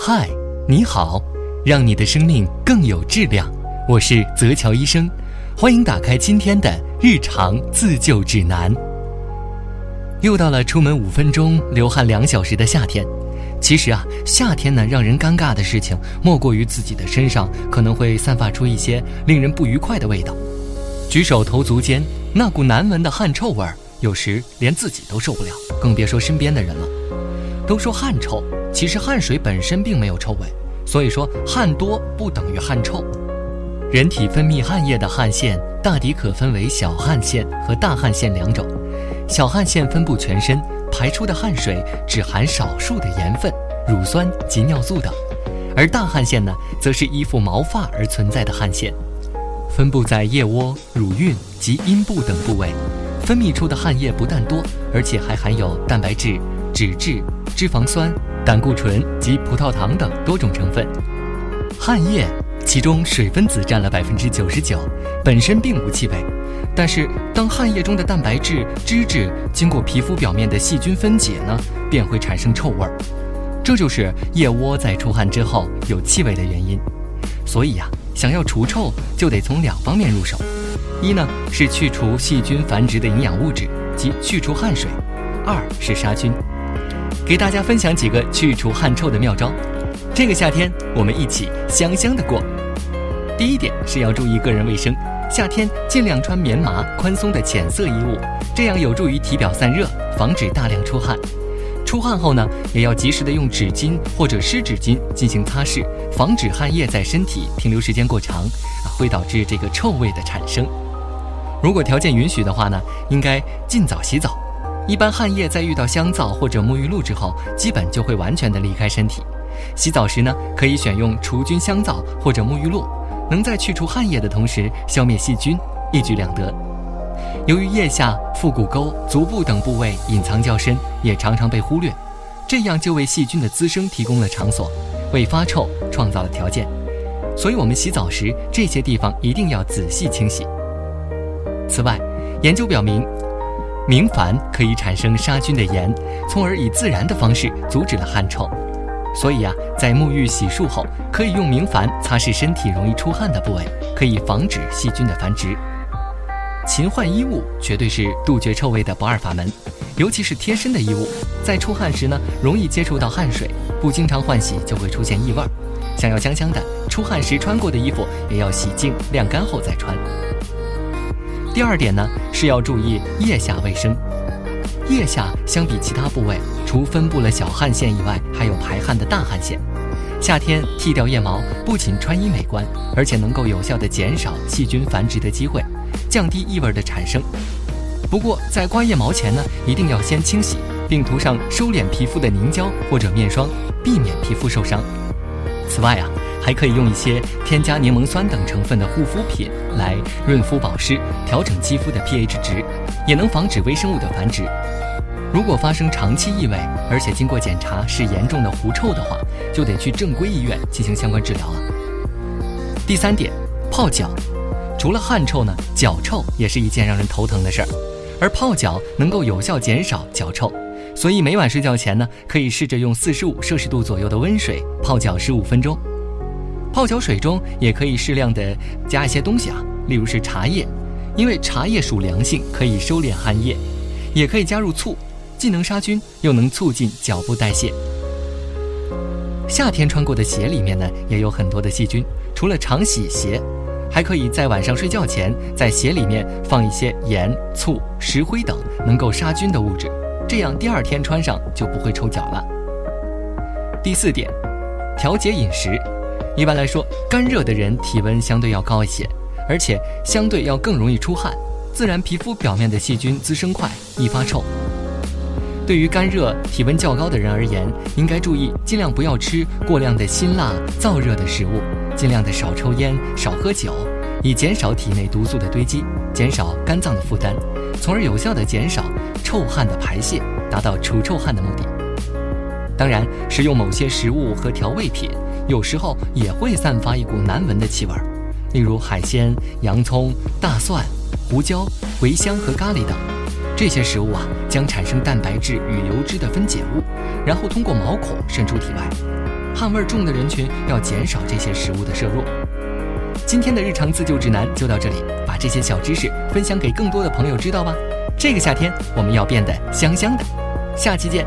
嗨，你好，让你的生命更有质量。我是泽乔医生，欢迎打开今天的日常自救指南。又到了出门五分钟流汗两小时的夏天。其实啊，夏天呢，让人尴尬的事情莫过于自己的身上可能会散发出一些令人不愉快的味道。举手投足间，那股难闻的汗臭味儿，有时连自己都受不了，更别说身边的人了。都说汗臭。其实汗水本身并没有臭味，所以说汗多不等于汗臭。人体分泌汗液的汗腺大抵可分为小汗腺和大汗腺两种。小汗腺分布全身，排出的汗水只含少数的盐分、乳酸及尿素等；而大汗腺呢，则是依附毛发而存在的汗腺，分布在腋窝、乳晕及阴部等部位，分泌出的汗液不但多，而且还含有蛋白质、脂质、脂肪酸。胆固醇及葡萄糖等多种成分，汗液其中水分子占了百分之九十九，本身并无气味。但是当汗液中的蛋白质、脂质经过皮肤表面的细菌分解呢，便会产生臭味儿。这就是腋窝在出汗之后有气味的原因。所以呀，想要除臭，就得从两方面入手：一呢是去除细菌繁殖的营养物质，即去除汗水；二是杀菌。给大家分享几个去除汗臭的妙招。这个夏天，我们一起香香的过。第一点是要注意个人卫生，夏天尽量穿棉麻、宽松的浅色衣物，这样有助于体表散热，防止大量出汗。出汗后呢，也要及时的用纸巾或者湿纸巾进行擦拭，防止汗液在身体停留时间过长，会导致这个臭味的产生。如果条件允许的话呢，应该尽早洗澡。一般汗液在遇到香皂或者沐浴露之后，基本就会完全的离开身体。洗澡时呢，可以选用除菌香皂或者沐浴露，能在去除汗液的同时消灭细菌，一举两得。由于腋下、腹股沟、足部等部位隐藏较深，也常常被忽略，这样就为细菌的滋生提供了场所，为发臭创造了条件。所以，我们洗澡时这些地方一定要仔细清洗。此外，研究表明。明矾可以产生杀菌的盐，从而以自然的方式阻止了汗臭。所以呀，在沐浴洗漱后，可以用明矾擦拭身体容易出汗的部位，可以防止细菌的繁殖。勤换衣物绝对是杜绝臭味的不二法门，尤其是贴身的衣物，在出汗时呢，容易接触到汗水，不经常换洗就会出现异味。想要香香的，出汗时穿过的衣服也要洗净晾干后再穿。第二点呢，是要注意腋下卫生。腋下相比其他部位，除分布了小汗腺以外，还有排汗的大汗腺。夏天剃掉腋毛，不仅穿衣美观，而且能够有效的减少细菌繁殖的机会，降低异味的产生。不过在刮腋毛前呢，一定要先清洗，并涂上收敛皮肤的凝胶或者面霜，避免皮肤受伤。此外啊。还可以用一些添加柠檬酸等成分的护肤品来润肤保湿，调整肌肤的 pH 值，也能防止微生物的繁殖。如果发生长期异味，而且经过检查是严重的狐臭的话，就得去正规医院进行相关治疗了。第三点，泡脚，除了汗臭呢，脚臭也是一件让人头疼的事儿，而泡脚能够有效减少脚臭，所以每晚睡觉前呢，可以试着用四十五摄氏度左右的温水泡脚十五分钟。泡脚水中也可以适量的加一些东西啊，例如是茶叶，因为茶叶属凉性，可以收敛汗液；也可以加入醋，既能杀菌，又能促进脚部代谢。夏天穿过的鞋里面呢，也有很多的细菌，除了常洗鞋，还可以在晚上睡觉前在鞋里面放一些盐、醋、石灰等能够杀菌的物质，这样第二天穿上就不会臭脚了。第四点，调节饮食。一般来说，干热的人体温相对要高一些，而且相对要更容易出汗，自然皮肤表面的细菌滋生快，易发臭。对于干热、体温较高的人而言，应该注意尽量不要吃过量的辛辣、燥热的食物，尽量的少抽烟、少喝酒，以减少体内毒素的堆积，减少肝脏的负担，从而有效的减少臭汗的排泄，达到除臭汗的目的。当然，食用某些食物和调味品。有时候也会散发一股难闻的气味儿，例如海鲜、洋葱、大蒜、胡椒、茴香和咖喱等。这些食物啊，将产生蛋白质与油脂的分解物，然后通过毛孔渗出体外。汗味重的人群要减少这些食物的摄入。今天的日常自救指南就到这里，把这些小知识分享给更多的朋友知道吧。这个夏天我们要变得香香的，下期见。